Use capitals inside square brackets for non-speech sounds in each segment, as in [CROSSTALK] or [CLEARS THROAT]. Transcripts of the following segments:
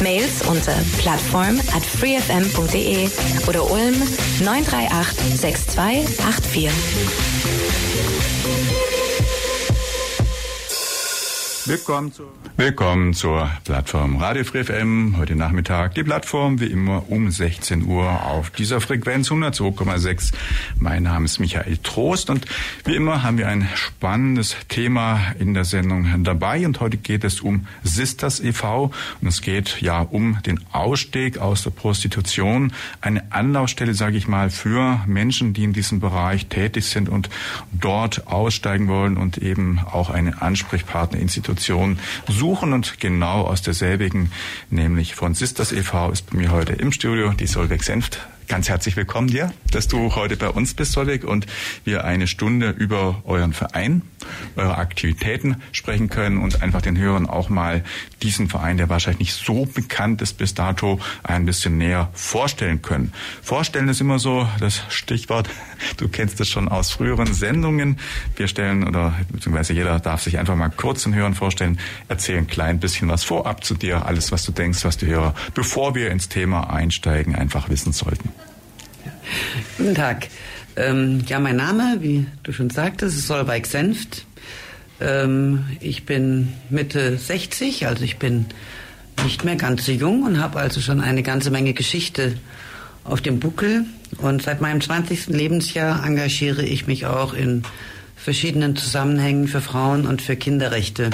Mails unter plattform at freefm.de oder Ulm 938 6284. Willkommen, zu Willkommen zur Plattform Radio Free FM. Heute Nachmittag die Plattform wie immer um 16 Uhr auf dieser Frequenz 102,6. Mein Name ist Michael Trost und wie immer haben wir ein spannendes Thema in der Sendung dabei und heute geht es um Sisters e.V. und es geht ja um den Ausstieg aus der Prostitution. Eine Anlaufstelle, sage ich mal, für Menschen, die in diesem Bereich tätig sind und dort aussteigen wollen und eben auch eine Ansprechpartnerinstitution Institution suchen und genau aus derselbigen, nämlich von Sisters e.V. ist bei mir heute im Studio die Solveig Senft ganz herzlich willkommen dir, dass du heute bei uns bist, Solveig, und wir eine Stunde über euren Verein, eure Aktivitäten sprechen können und einfach den Hörern auch mal diesen Verein, der wahrscheinlich nicht so bekannt ist bis dato, ein bisschen näher vorstellen können. Vorstellen ist immer so das Stichwort. Du kennst es schon aus früheren Sendungen. Wir stellen oder beziehungsweise jeder darf sich einfach mal kurz den Hörern vorstellen, erzählen ein klein bisschen was vorab zu dir, alles was du denkst, was die Hörer, bevor wir ins Thema einsteigen, einfach wissen sollten. Guten Tag. Ähm, ja, mein Name, wie du schon sagtest, ist Solveig Senft. Ähm, ich bin Mitte 60, also ich bin nicht mehr ganz so jung und habe also schon eine ganze Menge Geschichte auf dem Buckel. Und seit meinem 20. Lebensjahr engagiere ich mich auch in verschiedenen Zusammenhängen für Frauen und für Kinderrechte.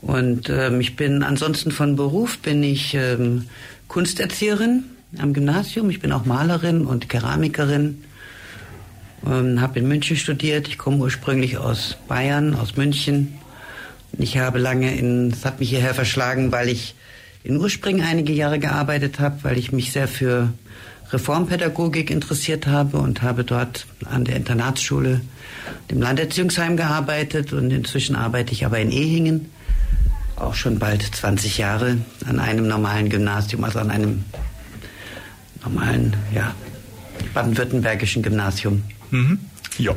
Und ähm, ich bin ansonsten von Beruf bin ich ähm, Kunsterzieherin am Gymnasium. Ich bin auch Malerin und Keramikerin. Ähm, habe in München studiert. Ich komme ursprünglich aus Bayern, aus München. Ich habe lange in, es hat mich hierher verschlagen, weil ich in Urspringen einige Jahre gearbeitet habe, weil ich mich sehr für Reformpädagogik interessiert habe und habe dort an der Internatsschule, dem Landerziehungsheim gearbeitet und inzwischen arbeite ich aber in Ehingen, auch schon bald 20 Jahre an einem normalen Gymnasium, also an einem normalen, ja, baden-württembergischen Gymnasium. Mhm. Ja.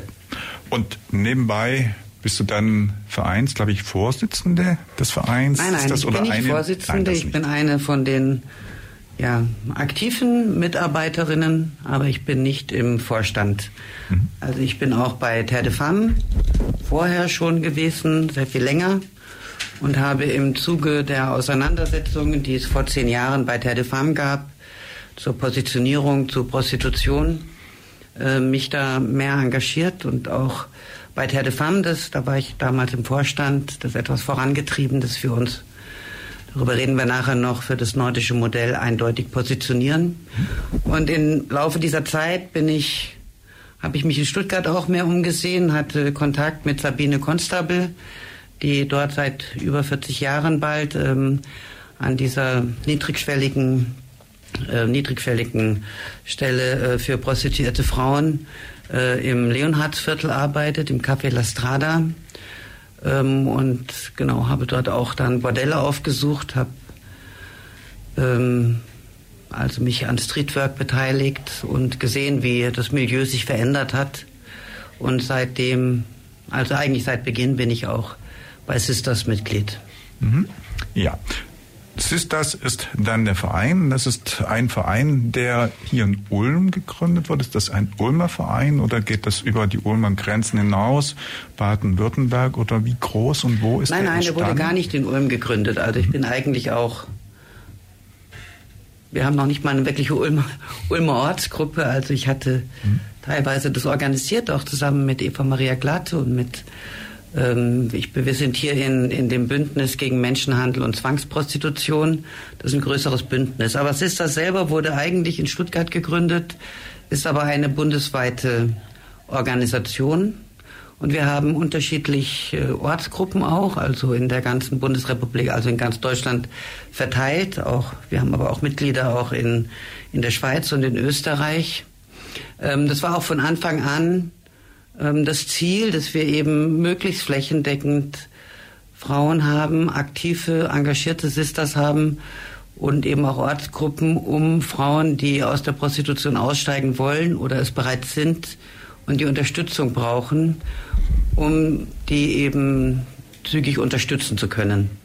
Und nebenbei bist du dann Vereins, glaube ich, Vorsitzende des Vereins? Nein, nein, ich bin nicht eine? Vorsitzende, nein, ich bin eine von den ja, aktiven Mitarbeiterinnen, aber ich bin nicht im Vorstand. Mhm. Also ich bin auch bei Terre de Femme vorher schon gewesen, sehr viel länger und habe im Zuge der Auseinandersetzungen, die es vor zehn Jahren bei Terre de Femme gab, zur Positionierung zu Prostitution äh, mich da mehr engagiert und auch bei Terre de Femme, das, da war ich damals im Vorstand, das etwas vorangetrieben, das für uns, darüber reden wir nachher noch, für das nordische Modell eindeutig positionieren. Und im Laufe dieser Zeit bin ich, habe ich mich in Stuttgart auch mehr umgesehen, hatte Kontakt mit Sabine Konstabel, die dort seit über 40 Jahren bald ähm, an dieser niedrigschwelligen äh, niedrigschwelligen Stelle äh, für prostituierte Frauen äh, im Leonhardsviertel arbeitet, im Café La Strada. Ähm, und genau, habe dort auch dann Bordelle aufgesucht, habe ähm, also mich an Streetwork beteiligt und gesehen, wie das Milieu sich verändert hat. Und seitdem, also eigentlich seit Beginn bin ich auch bei Sisters Mitglied. Mhm. Ja, Sisters ist dann der Verein. Das ist ein Verein, der hier in Ulm gegründet wurde. Ist das ein Ulmer Verein oder geht das über die Ulmer Grenzen hinaus? Baden-Württemberg oder wie groß und wo ist nein, der Nein, nein, der wurde gar nicht in Ulm gegründet. Also ich bin eigentlich auch wir haben noch nicht mal eine wirkliche Ulmer, Ulmer Ortsgruppe. Also ich hatte mhm. teilweise das organisiert, auch zusammen mit Eva Maria Glatte und mit ich, wir sind hier in, in dem Bündnis gegen Menschenhandel und Zwangsprostitution. Das ist ein größeres Bündnis. Aber SISTA selber wurde eigentlich in Stuttgart gegründet, ist aber eine bundesweite Organisation. Und wir haben unterschiedliche Ortsgruppen auch, also in der ganzen Bundesrepublik, also in ganz Deutschland verteilt. Auch, wir haben aber auch Mitglieder auch in, in der Schweiz und in Österreich. Ähm, das war auch von Anfang an ähm, das Ziel, dass wir eben möglichst flächendeckend Frauen haben, aktive, engagierte Sisters haben und eben auch Ortsgruppen, um Frauen, die aus der Prostitution aussteigen wollen oder es bereits sind und die Unterstützung brauchen, um die eben zügig unterstützen zu können.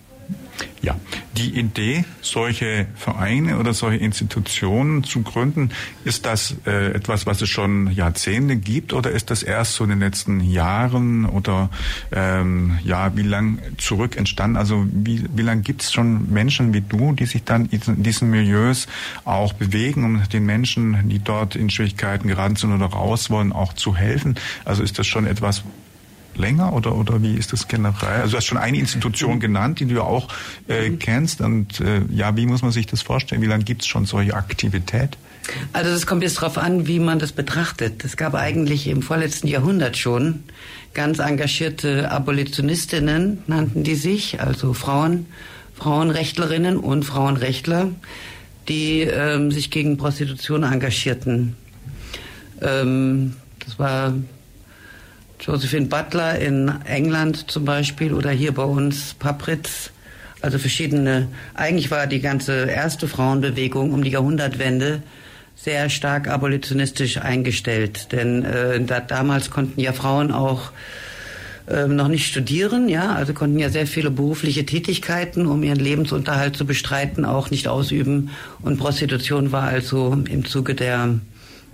Ja, die Idee, solche Vereine oder solche Institutionen zu gründen, ist das äh, etwas, was es schon Jahrzehnte gibt oder ist das erst so in den letzten Jahren oder ähm, ja, wie lang zurück entstanden? Also wie, wie lange gibt es schon Menschen wie du, die sich dann in diesen Milieus auch bewegen, um den Menschen, die dort in Schwierigkeiten geraten sind oder raus wollen, auch zu helfen? Also ist das schon etwas, länger oder, oder wie ist das generell? Also du hast schon eine Institution genannt, die du ja auch äh, mhm. kennst. Und äh, ja, wie muss man sich das vorstellen? Wie lange gibt es schon solche Aktivität? Also das kommt jetzt darauf an, wie man das betrachtet. Es gab eigentlich im vorletzten Jahrhundert schon ganz engagierte Abolitionistinnen, nannten die sich, also Frauen, Frauenrechtlerinnen und Frauenrechtler, die ähm, sich gegen Prostitution engagierten. Ähm, das war Josephine Butler in England zum Beispiel oder hier bei uns Papritz. Also verschiedene, eigentlich war die ganze erste Frauenbewegung um die Jahrhundertwende sehr stark abolitionistisch eingestellt. Denn äh, da, damals konnten ja Frauen auch äh, noch nicht studieren, ja, also konnten ja sehr viele berufliche Tätigkeiten, um ihren Lebensunterhalt zu bestreiten, auch nicht ausüben. Und Prostitution war also im Zuge der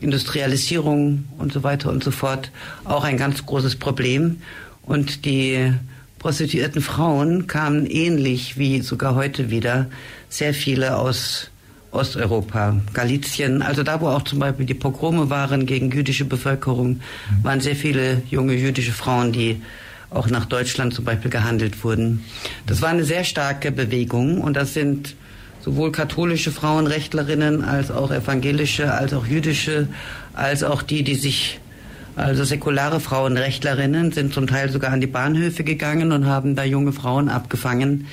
Industrialisierung und so weiter und so fort auch ein ganz großes Problem. Und die prostituierten Frauen kamen ähnlich wie sogar heute wieder sehr viele aus Osteuropa, Galizien, also da, wo auch zum Beispiel die Pogrome waren gegen jüdische Bevölkerung, waren sehr viele junge jüdische Frauen, die auch nach Deutschland zum Beispiel gehandelt wurden. Das war eine sehr starke Bewegung und das sind sowohl katholische Frauenrechtlerinnen als auch evangelische, als auch jüdische, als auch die, die sich also säkulare Frauenrechtlerinnen sind zum Teil sogar an die Bahnhöfe gegangen und haben da junge Frauen abgefangen,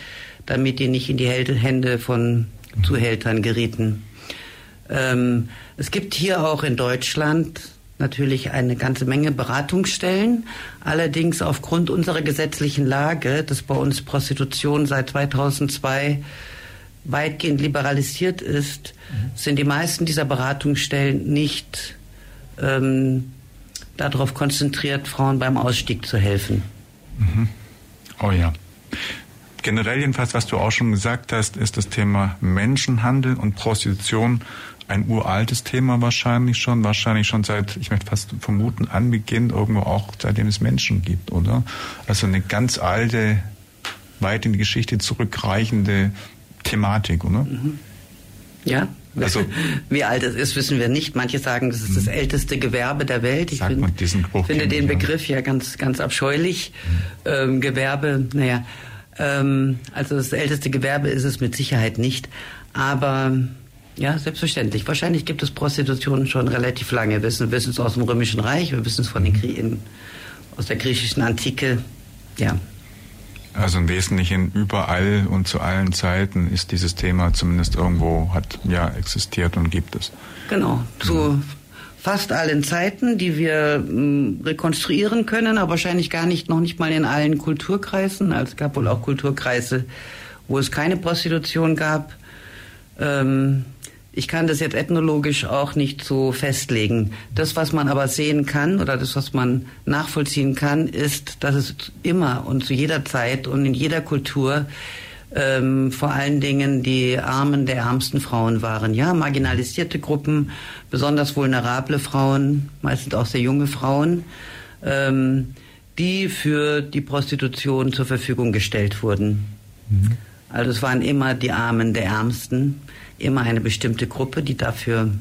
damit die nicht in die Hände von Zuhältern gerieten. Ähm, es gibt hier auch in Deutschland natürlich eine ganze Menge Beratungsstellen. Allerdings aufgrund unserer gesetzlichen Lage, dass bei uns Prostitution seit 2002 weitgehend liberalisiert ist, mhm. sind die meisten dieser Beratungsstellen nicht ähm, darauf konzentriert, Frauen beim Ausstieg zu helfen. Mhm. Oh ja. Generell jedenfalls, was du auch schon gesagt hast, ist das Thema Menschenhandel und Prostitution ein uraltes Thema wahrscheinlich schon, wahrscheinlich schon seit, ich möchte fast vermuten, Anbeginn irgendwo auch seitdem es Menschen gibt, oder? Also eine ganz alte, weit in die Geschichte zurückreichende Thematik, oder? Mhm. Ja. Also, [LAUGHS] Wie alt es ist, wissen wir nicht. Manche sagen, das ist das mhm. älteste Gewerbe der Welt. Ich find, finde den Begriff ja ganz, ganz abscheulich. Mhm. Ähm, Gewerbe, naja, ähm, also das älteste Gewerbe ist es mit Sicherheit nicht. Aber ja, selbstverständlich. Wahrscheinlich gibt es Prostitution schon relativ lange. Wir wissen, wissen es aus dem Römischen Reich, wir wissen es von den. Krie aus der griechischen Antike. Ja. Also im Wesentlichen überall und zu allen Zeiten ist dieses Thema zumindest irgendwo hat ja existiert und gibt es. Genau, zu mhm. fast allen Zeiten, die wir mh, rekonstruieren können, aber wahrscheinlich gar nicht noch nicht mal in allen Kulturkreisen. Also es gab wohl auch Kulturkreise, wo es keine Prostitution gab. Ähm, ich kann das jetzt ethnologisch auch nicht so festlegen. Das, was man aber sehen kann oder das, was man nachvollziehen kann, ist, dass es immer und zu jeder Zeit und in jeder Kultur ähm, vor allen Dingen die Armen der ärmsten Frauen waren. Ja, marginalisierte Gruppen, besonders vulnerable Frauen, meistens auch sehr junge Frauen, ähm, die für die Prostitution zur Verfügung gestellt wurden. Mhm. Also es waren immer die Armen der Ärmsten immer eine bestimmte Gruppe, die dafür,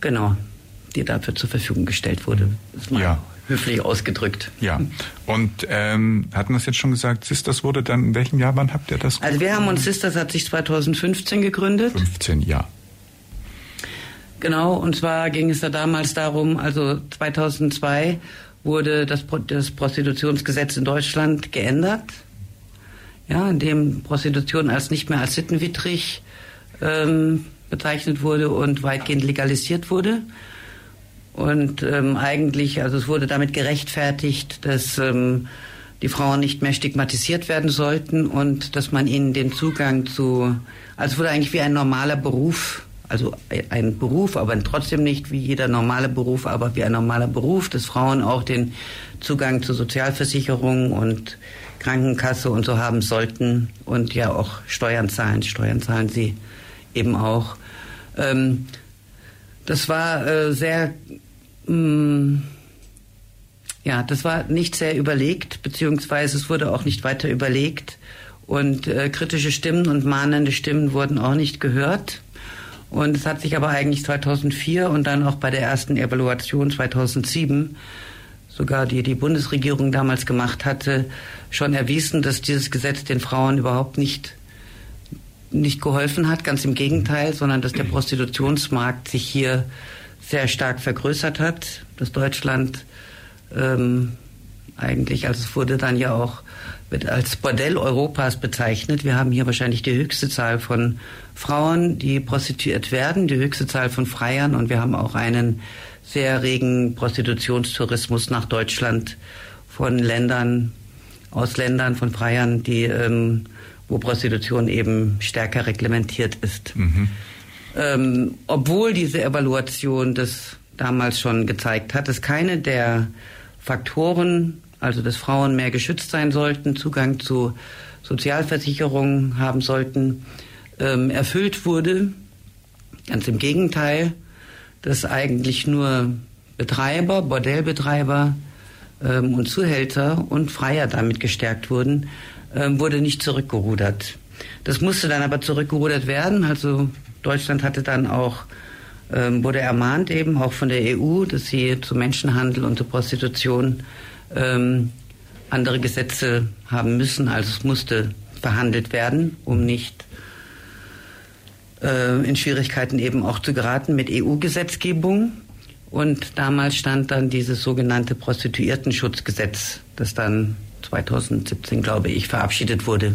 genau, die dafür zur Verfügung gestellt wurde. Das ist mal ja. höflich ausgedrückt. Ja. Und ähm, hatten wir es jetzt schon gesagt, Sisters wurde dann, in welchem Jahr, wann habt ihr das? Also wir haben uns, Sisters hat sich 2015 gegründet. 15, ja. Genau, und zwar ging es da damals darum, also 2002 wurde das, das Prostitutionsgesetz in Deutschland geändert, ja, in dem Prostitution als nicht mehr als sittenwidrig ähm, bezeichnet wurde und weitgehend legalisiert wurde. Und ähm, eigentlich, also es wurde damit gerechtfertigt, dass ähm, die Frauen nicht mehr stigmatisiert werden sollten und dass man ihnen den Zugang zu, also es wurde eigentlich wie ein normaler Beruf, also ein Beruf, aber trotzdem nicht wie jeder normale Beruf, aber wie ein normaler Beruf, dass Frauen auch den Zugang zu Sozialversicherung und Krankenkasse und so haben sollten und ja auch Steuern zahlen. Steuern zahlen sie eben auch. Ähm, das war äh, sehr, mh, mm, ja, das war nicht sehr überlegt, beziehungsweise es wurde auch nicht weiter überlegt und äh, kritische Stimmen und mahnende Stimmen wurden auch nicht gehört. Und es hat sich aber eigentlich 2004 und dann auch bei der ersten Evaluation 2007 sogar die die Bundesregierung damals gemacht hatte, schon erwiesen, dass dieses Gesetz den Frauen überhaupt nicht nicht geholfen hat, ganz im Gegenteil, sondern dass der Prostitutionsmarkt sich hier sehr stark vergrößert hat, dass Deutschland ähm, eigentlich, also es wurde dann ja auch als Bordell Europas bezeichnet. Wir haben hier wahrscheinlich die höchste Zahl von Frauen, die prostituiert werden, die höchste Zahl von Freiern und wir haben auch einen sehr regen Prostitutionstourismus nach Deutschland von Ländern, aus Ländern von Freiern, die, ähm, wo Prostitution eben stärker reglementiert ist. Mhm. Ähm, obwohl diese Evaluation das damals schon gezeigt hat, dass keine der Faktoren, also dass Frauen mehr geschützt sein sollten, Zugang zu Sozialversicherungen haben sollten, ähm, erfüllt wurde. Ganz im Gegenteil, dass eigentlich nur Betreiber, Bordellbetreiber ähm, und Zuhälter und Freier damit gestärkt wurden, wurde nicht zurückgerudert. Das musste dann aber zurückgerudert werden. Also Deutschland hatte dann auch ähm, wurde ermahnt eben auch von der EU, dass sie zu Menschenhandel und zu Prostitution ähm, andere Gesetze haben müssen. Also es musste verhandelt werden, um nicht äh, in Schwierigkeiten eben auch zu geraten mit EU-Gesetzgebung. Und damals stand dann dieses sogenannte Prostituiertenschutzgesetz, das dann 2017, glaube ich, verabschiedet wurde,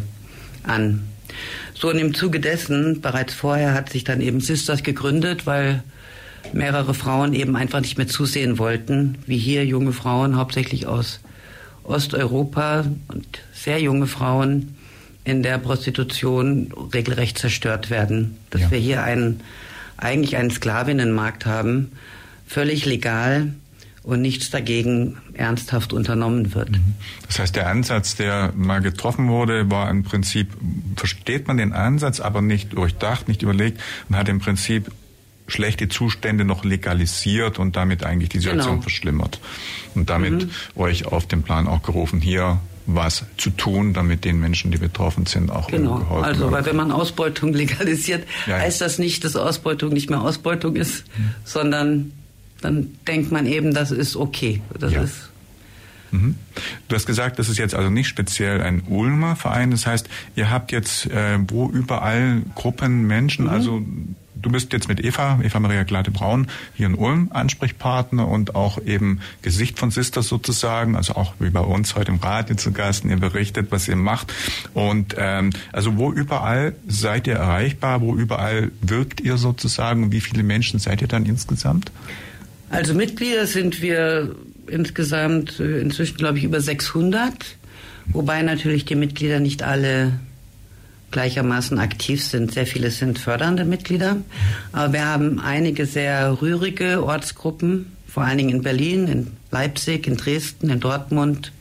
an. So und im Zuge dessen, bereits vorher hat sich dann eben Sisters gegründet, weil mehrere Frauen eben einfach nicht mehr zusehen wollten, wie hier junge Frauen, hauptsächlich aus Osteuropa und sehr junge Frauen in der Prostitution regelrecht zerstört werden. Dass ja. wir hier einen, eigentlich einen Sklavinnenmarkt haben, völlig legal und nichts dagegen ernsthaft unternommen wird. Mhm. Das heißt, der Ansatz, der mal getroffen wurde, war im Prinzip, versteht man den Ansatz, aber nicht durchdacht, nicht überlegt und hat im Prinzip schlechte Zustände noch legalisiert und damit eigentlich die Situation genau. verschlimmert. Und damit mhm. euch auf den Plan auch gerufen, hier was zu tun, damit den Menschen, die betroffen sind, auch genau. geholfen Also, weil wenn man Ausbeutung [LAUGHS] legalisiert, ja, heißt das nicht, dass Ausbeutung nicht mehr Ausbeutung ist, mhm. sondern dann denkt man eben, das ist okay. Das ja. ist mhm. Du hast gesagt, das ist jetzt also nicht speziell ein Ulmer Verein. Das heißt, ihr habt jetzt äh, wo überall Gruppen Menschen, mhm. also du bist jetzt mit Eva, Eva Maria Glade-Braun, hier in Ulm Ansprechpartner und auch eben Gesicht von Sisters sozusagen, also auch wie bei uns heute im Radio zu Gast, ihr berichtet, was ihr macht. Und ähm, also wo überall seid ihr erreichbar, wo überall wirkt ihr sozusagen und wie viele Menschen seid ihr dann insgesamt? Also Mitglieder sind wir insgesamt äh, inzwischen, glaube ich, über 600, wobei natürlich die Mitglieder nicht alle gleichermaßen aktiv sind. Sehr viele sind fördernde Mitglieder. Aber wir haben einige sehr rührige Ortsgruppen, vor allen Dingen in Berlin, in Leipzig, in Dresden, in Dortmund,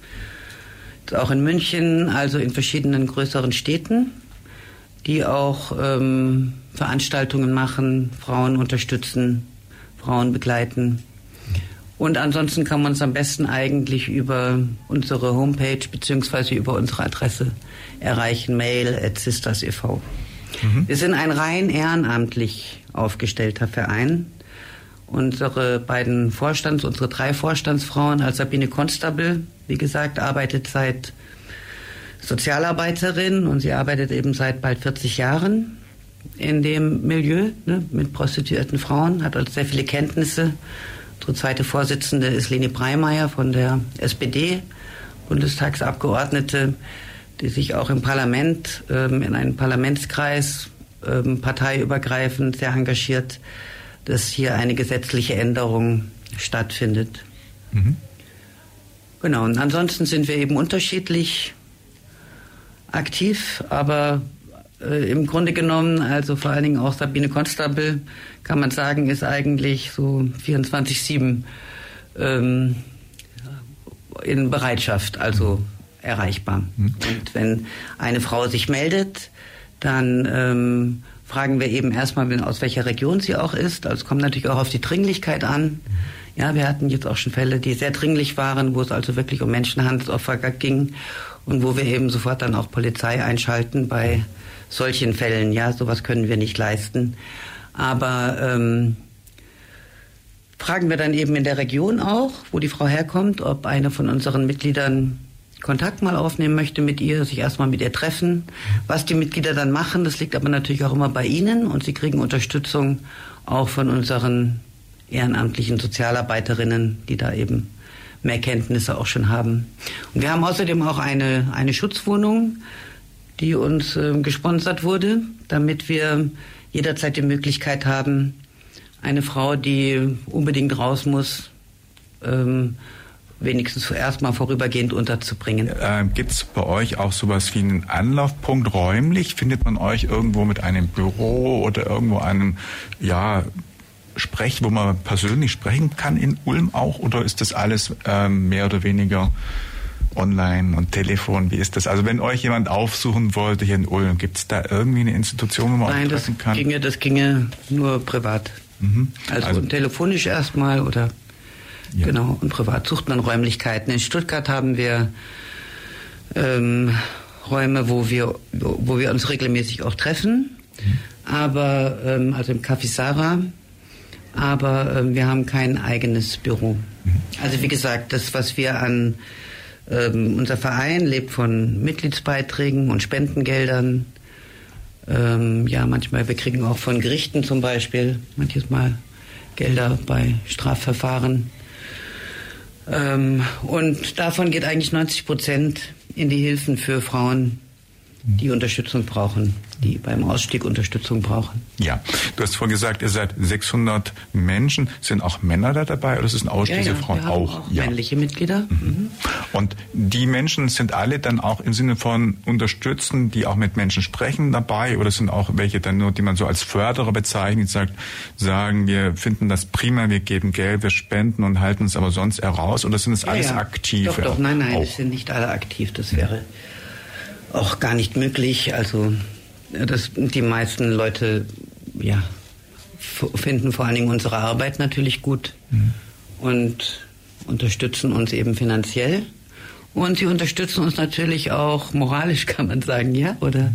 auch in München, also in verschiedenen größeren Städten, die auch ähm, Veranstaltungen machen, Frauen unterstützen, Frauen begleiten. Und ansonsten kann man es am besten eigentlich über unsere Homepage beziehungsweise über unsere Adresse erreichen, mail at sisters e.V. Mhm. Wir sind ein rein ehrenamtlich aufgestellter Verein. Unsere beiden Vorstands, unsere drei Vorstandsfrauen, als Sabine Constable, wie gesagt, arbeitet seit Sozialarbeiterin und sie arbeitet eben seit bald 40 Jahren in dem Milieu ne, mit prostituierten Frauen, hat also sehr viele Kenntnisse Unsere zweite Vorsitzende ist Leni Breimeyer von der SPD, Bundestagsabgeordnete, die sich auch im Parlament, ähm, in einem Parlamentskreis, ähm, parteiübergreifend sehr engagiert, dass hier eine gesetzliche Änderung stattfindet. Mhm. Genau, und ansonsten sind wir eben unterschiedlich aktiv, aber äh, im Grunde genommen, also vor allen Dingen auch Sabine Konstabel, kann man sagen, ist eigentlich so 24-7 ähm, in Bereitschaft, also erreichbar. Mhm. Und wenn eine Frau sich meldet, dann ähm, fragen wir eben erstmal, aus welcher Region sie auch ist. Also es kommt natürlich auch auf die Dringlichkeit an. Ja, wir hatten jetzt auch schon Fälle, die sehr dringlich waren, wo es also wirklich um Menschenhandelsopfer ging und wo wir eben sofort dann auch Polizei einschalten bei solchen Fällen. Ja, sowas können wir nicht leisten. Aber ähm, fragen wir dann eben in der Region auch, wo die Frau herkommt, ob eine von unseren Mitgliedern Kontakt mal aufnehmen möchte mit ihr, sich erstmal mit ihr treffen. Was die Mitglieder dann machen, das liegt aber natürlich auch immer bei ihnen und sie kriegen Unterstützung auch von unseren ehrenamtlichen Sozialarbeiterinnen, die da eben mehr Kenntnisse auch schon haben. Und wir haben außerdem auch eine, eine Schutzwohnung, die uns äh, gesponsert wurde, damit wir jederzeit die Möglichkeit haben, eine Frau, die unbedingt raus muss, ähm, wenigstens zuerst mal vorübergehend unterzubringen. Äh, Gibt es bei euch auch sowas wie einen Anlaufpunkt räumlich? Findet man euch irgendwo mit einem Büro oder irgendwo einem, ja, Sprech, wo man persönlich sprechen kann in Ulm auch? Oder ist das alles ähm, mehr oder weniger online und Telefon? Wie ist das? Also wenn euch jemand aufsuchen wollte hier in Ulm, gibt es da irgendwie eine Institution, wo man Nein, treffen kann? Nein, das ginge nur privat. Mhm. Also, also telefonisch erstmal oder ja. Genau, und privat sucht man Räumlichkeiten. In Stuttgart haben wir ähm, Räume, wo wir, wo wir uns regelmäßig auch treffen. Mhm. Aber, ähm, also im Café Sarah. Aber ähm, wir haben kein eigenes Büro. Mhm. Also wie gesagt, das, was wir an ähm, unser Verein lebt von Mitgliedsbeiträgen und Spendengeldern. Ähm, ja, manchmal, wir kriegen auch von Gerichten zum Beispiel, manches Mal Gelder bei Strafverfahren. Ähm, und davon geht eigentlich 90 Prozent in die Hilfen für Frauen, die Unterstützung brauchen, die beim Ausstieg Unterstützung brauchen. Ja, du hast vorhin gesagt, ihr seid 600 Menschen. Sind auch Männer da dabei oder ein Ausstieg ja, ja, Frauen auch? auch ja. männliche Mitglieder. Mhm. mhm. Und die Menschen sind alle dann auch im Sinne von unterstützen, die auch mit Menschen sprechen dabei oder sind auch welche dann nur, die man so als Förderer bezeichnet, sagt, sagen, wir finden das prima, wir geben Geld, wir spenden und halten es aber sonst heraus oder sind es alles aktiv? Doch, doch, nein, nein, es sind nicht alle aktiv. Das wäre auch gar nicht möglich. Also das, die meisten Leute ja, finden vor allen Dingen unsere Arbeit natürlich gut mhm. und unterstützen uns eben finanziell. Und sie unterstützen uns natürlich auch moralisch, [LAUGHS] kann man sagen, ja, oder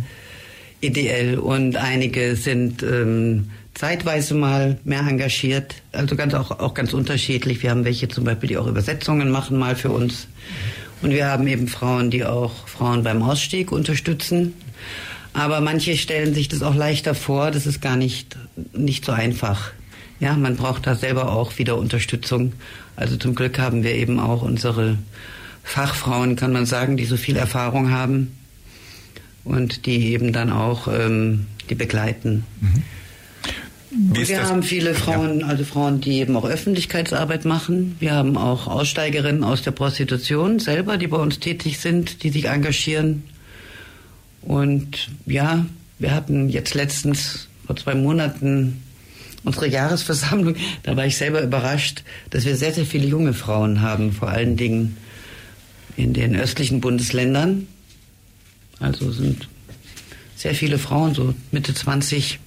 ideell. Und einige sind ähm, zeitweise mal mehr engagiert, also ganz auch, auch ganz unterschiedlich. Wir haben welche zum Beispiel, die auch Übersetzungen machen mal für uns. Und wir haben eben Frauen, die auch Frauen beim Ausstieg unterstützen. Aber manche stellen sich das auch leichter vor. Das ist gar nicht, nicht so einfach. Ja, man braucht da selber auch wieder Unterstützung. Also zum Glück haben wir eben auch unsere Fachfrauen, kann man sagen, die so viel Erfahrung haben und die eben dann auch ähm, die begleiten. Mhm wir haben viele Frauen, ja. also Frauen, die eben auch Öffentlichkeitsarbeit machen. Wir haben auch Aussteigerinnen aus der Prostitution selber, die bei uns tätig sind, die sich engagieren. Und ja, wir hatten jetzt letztens vor zwei Monaten unsere Jahresversammlung. [LAUGHS] Da war ich selber überrascht, dass wir sehr, sehr viele junge Frauen haben, vor allen Dingen in den östlichen Bundesländern. Also sind sehr viele Frauen, so Mitte 20,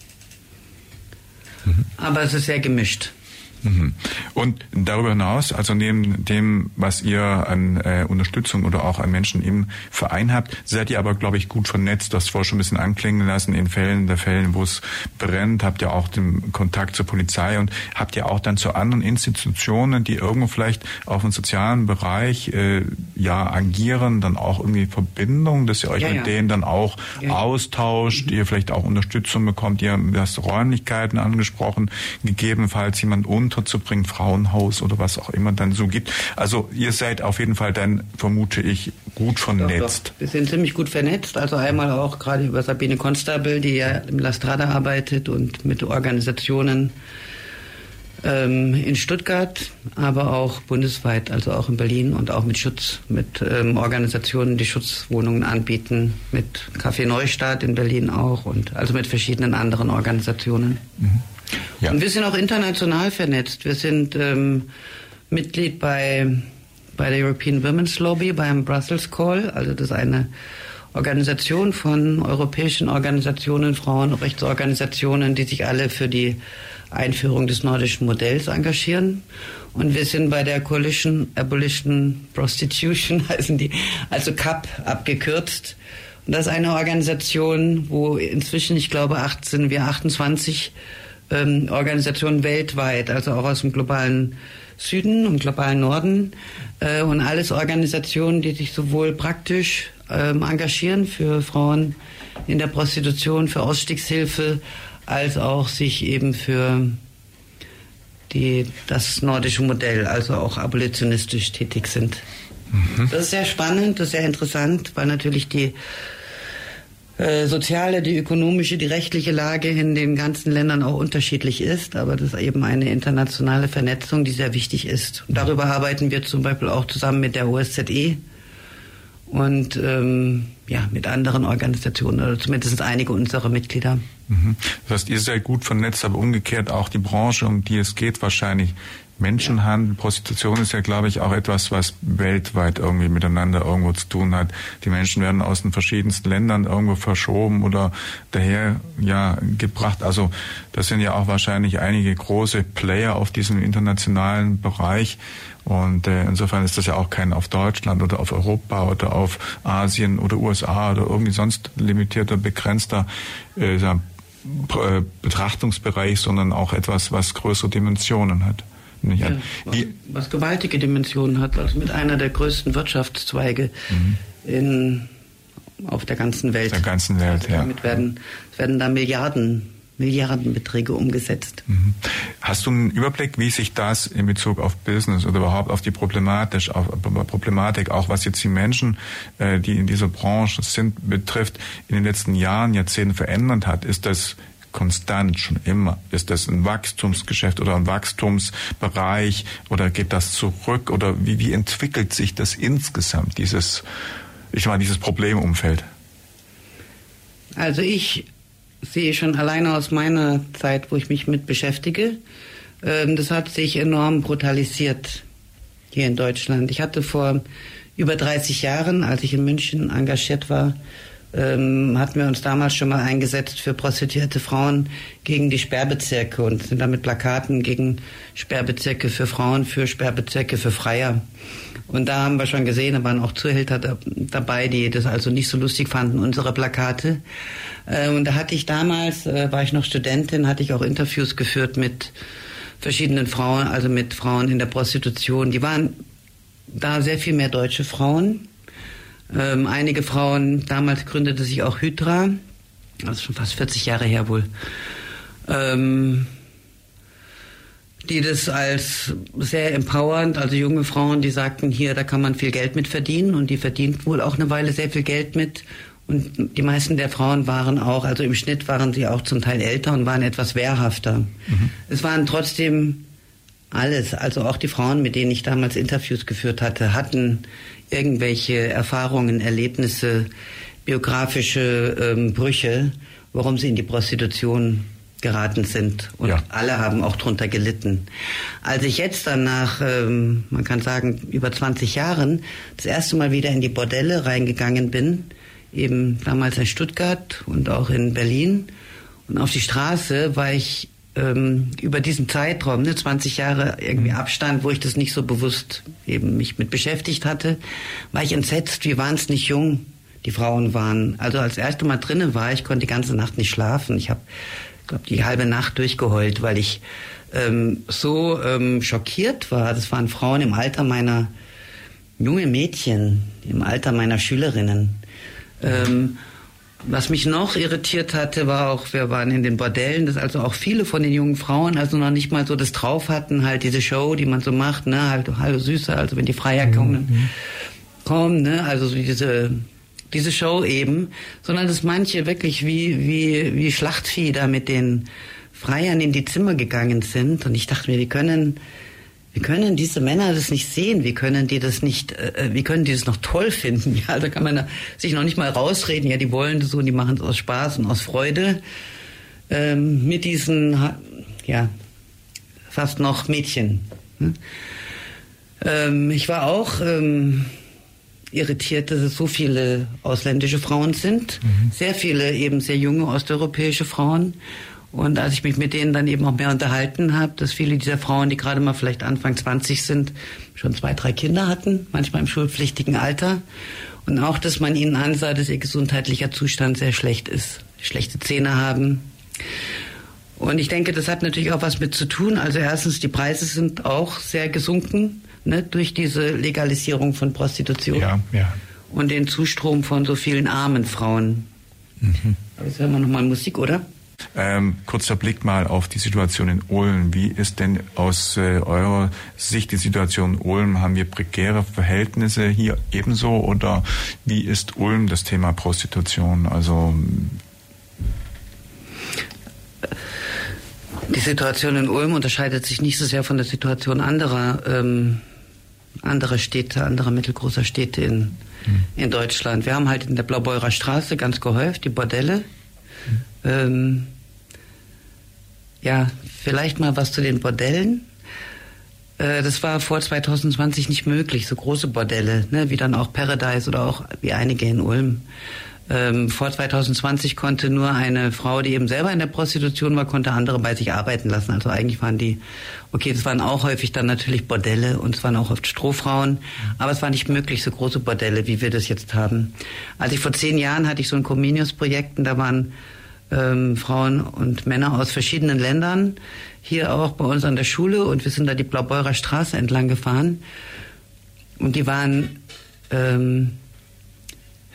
Mhm. Aber es ist sehr gemischt. Mhm. Und darüber hinaus, also neben dem, was ihr an äh, Unterstützung oder auch an Menschen im Verein habt, seid ihr aber, glaube ich, gut vernetzt. Du hast vorher schon ein bisschen anklingen lassen, in Fällen, der Fällen, wo es brennt, habt ihr auch den Kontakt zur Polizei und habt ihr auch dann zu anderen Institutionen, die irgendwo vielleicht auf dem sozialen Bereich äh, ja agieren, dann auch irgendwie Verbindung, dass ihr euch ja, mit ja. denen dann auch ja. austauscht, mhm. ihr vielleicht auch Unterstützung bekommt, ihr hast Räumlichkeiten angesprochen, gegebenenfalls jemand un unterzubringen, Frauenhaus oder was auch immer dann so gibt. Also ihr seid auf jeden Fall dann, vermute ich, gut vernetzt. Wir sind ziemlich gut vernetzt. Also einmal auch gerade über Sabine Konstabel, die ja im La Strada arbeitet und mit Organisationen ähm, in Stuttgart, aber auch bundesweit, also auch in Berlin und auch mit Schutz, mit ähm, Organisationen, die Schutzwohnungen anbieten, mit Café Neustadt in Berlin auch und also mit verschiedenen anderen Organisationen. Mhm. Ja. Und wir sind auch international vernetzt. Wir sind ähm, Mitglied bei, bei der European Women's Lobby, beim Brussels Call, also das ist eine Organisation von europäischen Organisationen, Frauenrechtsorganisationen, die sich alle für die Einführung des nordischen Modells engagieren. Und wir sind bei der Coalition Abolition Prostitution, [LAUGHS] heißen die, also CAP abgekürzt. Und das ist eine Organisation, wo inzwischen, ich glaube, 18, wir 28 ähm, Organisationen weltweit, also auch aus dem globalen Süden und globalen Norden äh, und alles Organisationen, die sich sowohl praktisch ähm, engagieren für Frauen in der Prostitution, für Ausstiegshilfe, als auch sich eben für die, das nordische Modell, also auch abolitionistisch tätig sind. Mhm. Das ist sehr spannend, das ist sehr interessant, weil natürlich die äh, soziale, die ökonomische, die rechtliche Lage in den ganzen Ländern auch unterschiedlich ist, aber das ist eben eine internationale Vernetzung, die sehr wichtig ist. Und darüber arbeiten wir zum Beispiel auch zusammen mit der OSZE und ähm, ja, mit anderen Organisationen oder zumindest einige unserer Mitglieder. Mhm. Das heißt, ihr seid gut vernetzt, aber umgekehrt auch die Branche, um die es geht, wahrscheinlich Menschenhandel, Prostitution ist ja, glaube ich, auch etwas, was weltweit irgendwie miteinander irgendwo zu tun hat. Die Menschen werden aus den verschiedensten Ländern irgendwo verschoben oder daher ja gebracht. Also das sind ja auch wahrscheinlich einige große Player auf diesem internationalen Bereich. Und äh, insofern ist das ja auch kein auf Deutschland oder auf Europa oder auf Asien oder USA oder irgendwie sonst limitierter, begrenzter äh, äh Betrachtungsbereich, sondern auch etwas, was größere Dimensionen hat nicht an. Ja, was, gewaltige Dimensionen hat, also mit einer der größten Wirtschaftszweige mhm. in, auf der ganzen Welt. Der ganzen Welt, also ja. Damit werden, werden da Milliarden Milliardenbeträge umgesetzt. Mhm. Hast du einen Überblick, wie sich das in Bezug auf Business oder überhaupt auf die Problematisch, auf Problematik, auch was jetzt die Menschen, äh, die in dieser Branche sind, betrifft, in den letzten Jahren, Jahrzehnten verändert hat? Ist das konstant schon immer? Ist das ein Wachstumsgeschäft oder ein Wachstumsbereich oder geht das zurück oder wie, wie entwickelt sich das insgesamt, dieses, ich meine, dieses Problemumfeld? Also ich sehe schon alleine aus meiner Zeit, wo ich mich mit beschäftige, ähm, das hat sich enorm brutalisiert hier in Deutschland. Ich hatte vor über 30 Jahren, als ich in München engagiert war, ähm, hatten wir uns damals schon mal eingesetzt für prostituierte Frauen gegen die Sperrbezirke und sind damit Plakaten gegen Sperrbezirke für Frauen, für Sperrbezirke für Freier. Und da haben wir schon gesehen, da waren auch Zuhälter da, dabei, die das also nicht so lustig fanden, unsere Plakate. Äh, und da hatte ich damals, äh, war ich noch Studentin, hatte ich auch Interviews geführt mit verschiedenen Frauen, also mit Frauen in der Prostitution. Die waren da sehr viel mehr deutsche Frauen ähm, einige Frauen, damals gründete sich auch Hydra, das ist schon fast 40 Jahre her wohl, ähm, die das als sehr empowernd, also junge Frauen, die sagten, hier, da kann man viel Geld mit verdienen und die verdient wohl auch eine Weile sehr viel Geld mit. Und die meisten der Frauen waren auch, also im Schnitt waren sie auch zum Teil älter und waren etwas wehrhafter. Mhm. Es waren trotzdem alles, also auch die Frauen, mit denen ich damals Interviews geführt hatte, hatten irgendwelche Erfahrungen, Erlebnisse, biografische ähm, Brüche, warum sie in die Prostitution geraten sind. Und ja. alle haben auch drunter gelitten. Als ich jetzt dann nach, ähm, man kann sagen, über 20 Jahren das erste Mal wieder in die Bordelle reingegangen bin, eben damals in Stuttgart und auch in Berlin und auf die Straße, war ich ähm, über diesen Zeitraum, ne, 20 Jahre irgendwie mhm. Abstand, wo ich das nicht so bewusst eben mich mit beschäftigt hatte, war ich entsetzt, wie wahnsinnig jung die Frauen waren. Also als erste Mal drinnen war, ich konnte die ganze Nacht nicht schlafen. Ich habe, glaube die halbe Nacht durchgeheult, weil ich ähm, so ähm, schockiert war. Das waren Frauen im Alter meiner junge Mädchen, im Alter meiner Schülerinnen. Ähm, was mich noch irritiert hatte, war auch, wir waren in den Bordellen, dass also auch viele von den jungen Frauen also noch nicht mal so das drauf hatten, halt diese Show, die man so macht, ne, halt hallo Süße, also wenn die Freier mhm. kommen, kommen, ne, also so diese diese Show eben, sondern dass manche wirklich wie wie wie Schlachtvieh da mit den Freiern in die Zimmer gegangen sind. Und ich dachte mir, wie können, wie können diese Männer das nicht sehen? Wie können die das nicht, äh, wie können die das noch toll finden? [LAUGHS] Ja, da kann man sich noch nicht mal rausreden. Ja, die wollen das so und die machen es aus Spaß und aus Freude. Ähm, mit diesen, ja, fast noch Mädchen. Hm? Ähm, ich war auch ähm, irritiert, dass es so viele ausländische Frauen sind. Mhm. Sehr viele eben sehr junge osteuropäische Frauen. Und als ich mich mit denen dann eben auch mehr unterhalten habe, dass viele dieser Frauen, die gerade mal vielleicht Anfang 20 sind, schon zwei, drei Kinder hatten, manchmal im schulpflichtigen Alter. Und auch, dass man ihnen ansah, dass ihr gesundheitlicher Zustand sehr schlecht ist. Schlechte Zähne haben. Und ich denke, das hat natürlich auch was mit zu tun. Also erstens, die Preise sind auch sehr gesunken ne, durch diese Legalisierung von Prostitution. Ja, ja. Und den Zustrom von so vielen armen Frauen. Mhm. Aber jetzt hören wir nochmal Musik, oder? Ähm, kurzer Blick mal auf die Situation in Ulm. Wie ist denn aus äh, eurer Sicht die Situation in Ulm? Haben wir prekäre Verhältnisse hier ebenso oder wie ist Ulm das Thema Prostitution? Also die Situation in Ulm unterscheidet sich nicht so sehr von der Situation anderer, ähm, anderer Städte, anderer mittelgroßer Städte in, mhm. in Deutschland. Wir haben halt in der Blaubeurer Straße ganz gehäuft die Bordelle. Ähm, ja, vielleicht mal was zu den Bordellen. Äh, das war vor 2020 nicht möglich, so große Bordelle, ne, wie dann auch Paradise oder auch wie einige in Ulm. Ähm, vor 2020 konnte nur eine Frau, die eben selber in der Prostitution war, konnte andere bei sich arbeiten lassen. Also eigentlich waren die, okay, das waren auch häufig dann natürlich Bordelle und es waren auch oft Strohfrauen, aber es war nicht möglich, so große Bordelle, wie wir das jetzt haben. Als ich vor zehn Jahren hatte ich so ein Comenius-Projekt und da waren ähm, Frauen und Männer aus verschiedenen Ländern hier auch bei uns an der Schule und wir sind da die Blaubeurer Straße entlang gefahren und die waren ähm,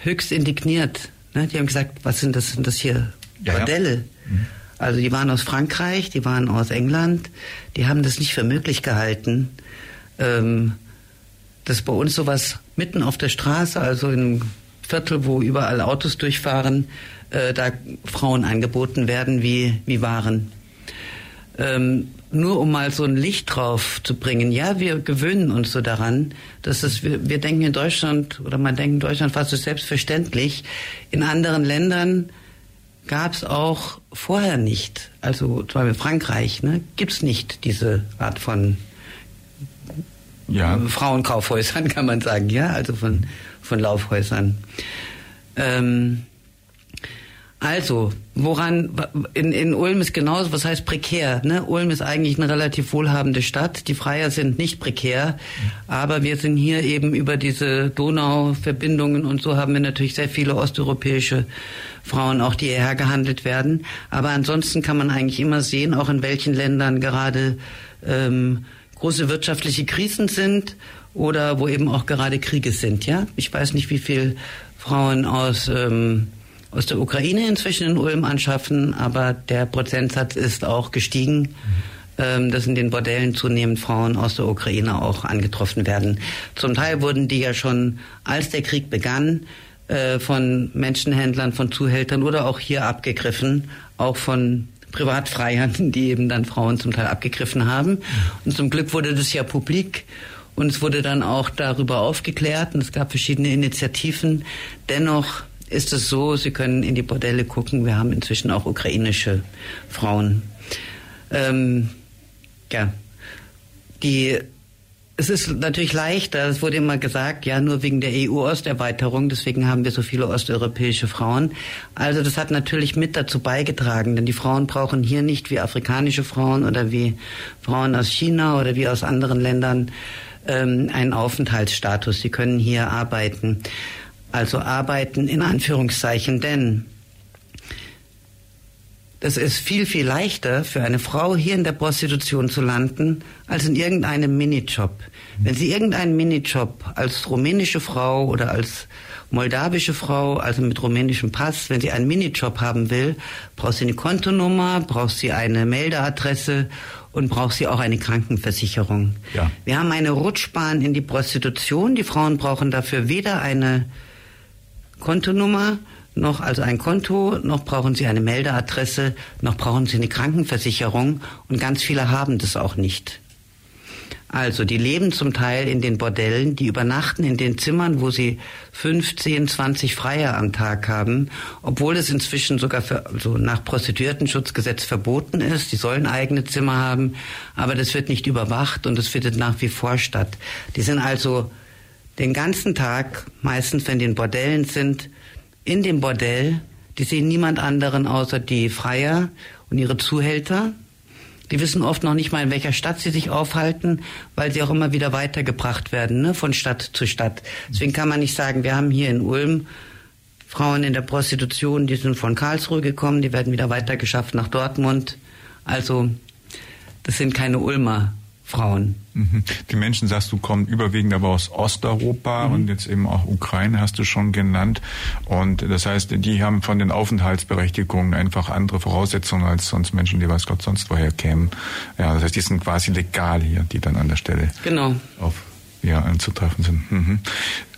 höchst indigniert. Ne? Die haben gesagt, was sind das, sind das hier Bordelle? Ja, ja. Mhm. Also die waren aus Frankreich, die waren aus England, die haben das nicht für möglich gehalten, ähm, dass bei uns sowas mitten auf der Straße, also im Viertel, wo überall Autos durchfahren, äh, da Frauen angeboten werden wie, wie Waren. Ähm, nur um mal so ein Licht drauf zu bringen. Ja, wir gewöhnen uns so daran, dass es, wir, wir denken in Deutschland, oder man denkt in Deutschland fast so selbstverständlich. In anderen Ländern gab es auch vorher nicht, also zum Beispiel Frankreich, ne, gibt es nicht diese Art von ja. Frauenkaufhäusern, [LAUGHS] kann man sagen, ja, also von, von Laufhäusern. Ähm, also, woran, in, in Ulm ist genauso, was heißt prekär? Ne? Ulm ist eigentlich eine relativ wohlhabende Stadt. Die Freier sind nicht prekär, aber wir sind hier eben über diese Donauverbindungen und so haben wir natürlich sehr viele osteuropäische Frauen auch, die hierher gehandelt werden. Aber ansonsten kann man eigentlich immer sehen, auch in welchen Ländern gerade ähm, große wirtschaftliche Krisen sind oder wo eben auch gerade Kriege sind. Ja, ich weiß nicht, wie viel Frauen aus ähm, aus der Ukraine inzwischen in Ulm anschaffen, aber der Prozentsatz ist auch gestiegen. Ähm, dass in den Bordellen zunehmend Frauen aus der Ukraine auch angetroffen werden. Zum Teil wurden die ja schon, als der Krieg begann, äh, von Menschenhändlern, von Zuhältern oder auch hier abgegriffen, auch von Privatfreiern, die eben dann Frauen zum Teil abgegriffen haben. Und zum Glück wurde das ja publik und es wurde dann auch darüber aufgeklärt und es gab verschiedene Initiativen. Dennoch ist es so, Sie können in die Bordelle gucken, wir haben inzwischen auch ukrainische Frauen. Ähm, ja, die es ist natürlich leichter, es wurde immer gesagt, ja, nur wegen der EU-Osterweiterung, deswegen haben wir so viele osteuropäische Frauen. Also das hat natürlich mit dazu beigetragen, denn die Frauen brauchen hier nicht wie afrikanische Frauen oder wie Frauen aus China oder wie aus anderen Ländern ähm, einen Aufenthaltsstatus. Sie können hier arbeiten also arbeiten in Anführungszeichen, denn es ist viel, viel leichter für eine Frau hier in der Prostitution zu landen, als in irgendeinem Minijob. Wenn sie irgendeinen Minijob als rumänische Frau oder als moldawische Frau, also mit rumänischem Pass, wenn sie einen Minijob haben will, braucht sie eine Kontonummer, braucht sie eine Meldeadresse und braucht sie auch eine Krankenversicherung. Ja. Wir haben eine Rutschbahn in die Prostitution. Die Frauen brauchen dafür weder eine Kontonummer noch also ein Konto, noch brauchen sie eine Meldeadresse, noch brauchen sie eine Krankenversicherung und ganz viele haben das auch nicht. Also die leben zum Teil in den Bordellen, die übernachten in den Zimmern, wo sie 15, 20 Freier am Tag haben, obwohl es inzwischen sogar für, also nach Prostituiertenschutzgesetz verboten ist. Die sollen eigene Zimmer haben, aber das wird nicht überwacht und es findet nach wie vor statt. Die sind also den ganzen Tag, meistens wenn die in Bordellen sind, in dem Bordell. Die sehen niemand anderen außer die Freier und ihre Zuhälter. Die wissen oft noch nicht mal, in welcher Stadt sie sich aufhalten, weil sie auch immer wieder weitergebracht werden, ne, von Stadt zu Stadt. Deswegen kann man nicht sagen, wir haben hier in Ulm Frauen in der Prostitution, die sind von Karlsruhe gekommen, die werden wieder weitergeschafft nach Dortmund. Also, das sind keine Ulmer Frauen. Mhm. Die Menschen, sagst du, kommen überwiegend aber aus Osteuropa mhm. und jetzt eben auch Ukraine hast du schon genannt. Und das heißt, die haben von den Aufenthaltsberechtigungen einfach andere Voraussetzungen als sonst Menschen, die weiß Gott sonst woher kämen. Ja, das heißt, die sind quasi legal hier, die dann an der Stelle genau. auf ja, anzutreffen sind. Mhm.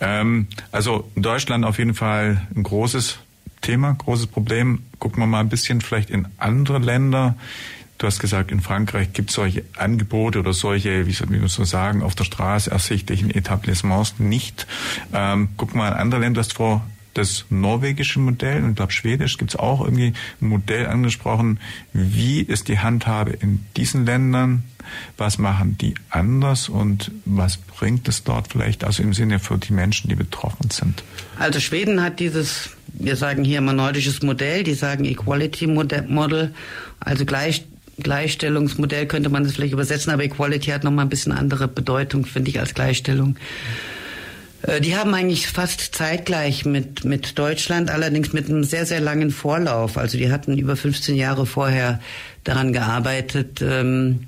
Ähm, also Deutschland auf jeden Fall ein großes Thema, großes Problem. Gucken wir mal ein bisschen vielleicht in andere Länder. Du hast gesagt, in Frankreich gibt es solche Angebote oder solche, wie soll man so sagen, auf der Straße ersichtlichen Etablissements nicht. Ähm, guck mal, andere Länder hast vor das norwegische Modell und ich glaube Schwedisch gibt es auch irgendwie ein Modell angesprochen. Wie ist die Handhabe in diesen Ländern? Was machen die anders und was bringt es dort vielleicht also im Sinne für die Menschen, die betroffen sind? Also Schweden hat dieses, wir sagen hier immer nordisches Modell, die sagen Equality Model, also gleich Gleichstellungsmodell könnte man das vielleicht übersetzen, aber Equality hat nochmal ein bisschen andere Bedeutung, finde ich, als Gleichstellung. Äh, die haben eigentlich fast zeitgleich mit, mit Deutschland, allerdings mit einem sehr, sehr langen Vorlauf. Also die hatten über 15 Jahre vorher daran gearbeitet, ähm,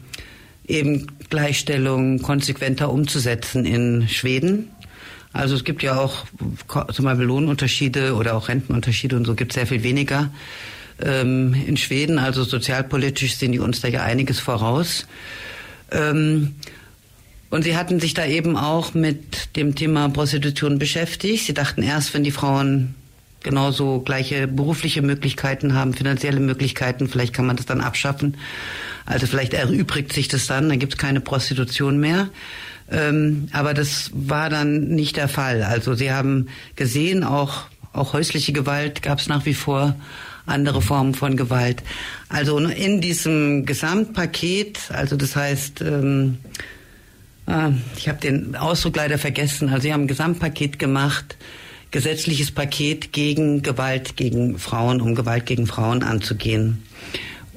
eben Gleichstellung konsequenter umzusetzen in Schweden. Also es gibt ja auch zum Beispiel Lohnunterschiede oder auch Rentenunterschiede und so gibt es sehr viel weniger ähm, in Schweden. Also sozialpolitisch sind die uns da ja einiges voraus. Ähm, und sie hatten sich da eben auch mit dem Thema Prostitution beschäftigt. Sie dachten erst, wenn die Frauen genauso gleiche berufliche Möglichkeiten haben, finanzielle Möglichkeiten, vielleicht kann man das dann abschaffen. Also vielleicht erübrigt sich das dann, dann gibt es keine Prostitution mehr. Ähm, aber das war dann nicht der Fall. Also sie haben gesehen, auch, auch häusliche Gewalt gab es nach wie vor andere Formen von Gewalt. Also in diesem Gesamtpaket, also das heißt, ähm, äh, ich habe den Ausdruck leider vergessen, also sie haben ein Gesamtpaket gemacht, gesetzliches Paket gegen Gewalt gegen Frauen, um Gewalt gegen Frauen anzugehen.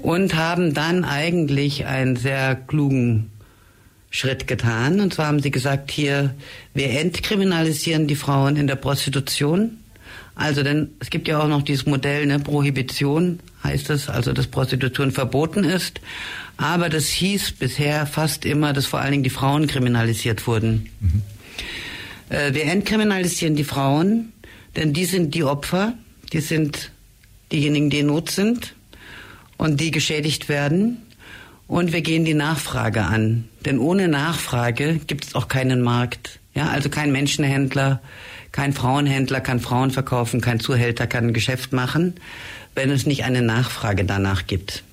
Und haben dann eigentlich einen sehr klugen Schritt getan. Und zwar haben sie gesagt, hier, wir entkriminalisieren die Frauen in der Prostitution also denn es gibt ja auch noch dieses Modell, ne, Prohibition heißt es, also dass Prostitution verboten ist. Aber das hieß bisher fast immer, dass vor allen Dingen die Frauen kriminalisiert wurden. Mhm. Äh, wir entkriminalisieren die Frauen, denn die sind die Opfer, die sind diejenigen, die in Not sind und die geschädigt werden. Und wir gehen die Nachfrage an. Denn ohne Nachfrage gibt es auch keinen Markt. Ja, also kein Menschenhändler, kein Frauenhändler kann Frauen verkaufen, kein Zuhälter kann ein Geschäft machen, wenn es nicht eine Nachfrage danach gibt.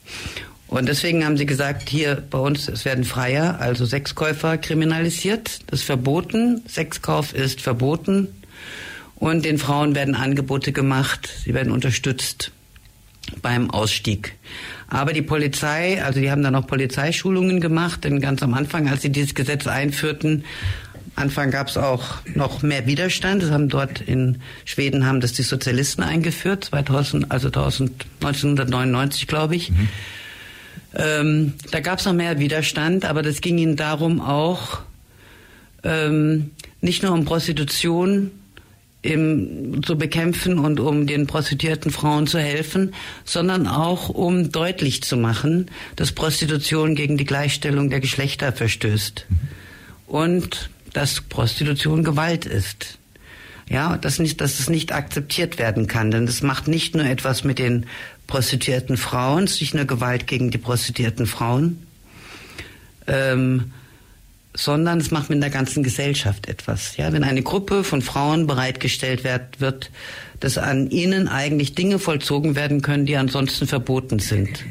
Und deswegen haben sie gesagt, hier bei uns, es werden Freier, also Sexkäufer kriminalisiert. Das ist verboten. Sexkauf ist verboten. Und den Frauen werden Angebote gemacht. Sie werden unterstützt beim Ausstieg. Aber die Polizei, also die haben dann noch Polizeischulungen gemacht, denn ganz am Anfang, als sie dieses Gesetz einführten, Anfang gab es auch noch mehr Widerstand. Das haben dort in Schweden haben das die Sozialisten eingeführt, 2000, also 1999, glaube ich. Mhm. Ähm, da gab es noch mehr Widerstand, aber das ging ihnen darum auch ähm, nicht nur um Prostitution im, zu bekämpfen und um den prostituierten Frauen zu helfen, sondern auch um deutlich zu machen, dass Prostitution gegen die Gleichstellung der Geschlechter verstößt. Mhm. Und dass Prostitution Gewalt ist. Ja, dass nicht, dass es nicht akzeptiert werden kann, denn es macht nicht nur etwas mit den prostituierten Frauen, es ist nicht nur Gewalt gegen die prostituierten Frauen, ähm, sondern es macht mit der ganzen Gesellschaft etwas. Ja, wenn eine Gruppe von Frauen bereitgestellt wird, wird, dass an ihnen eigentlich Dinge vollzogen werden können, die ansonsten verboten sind.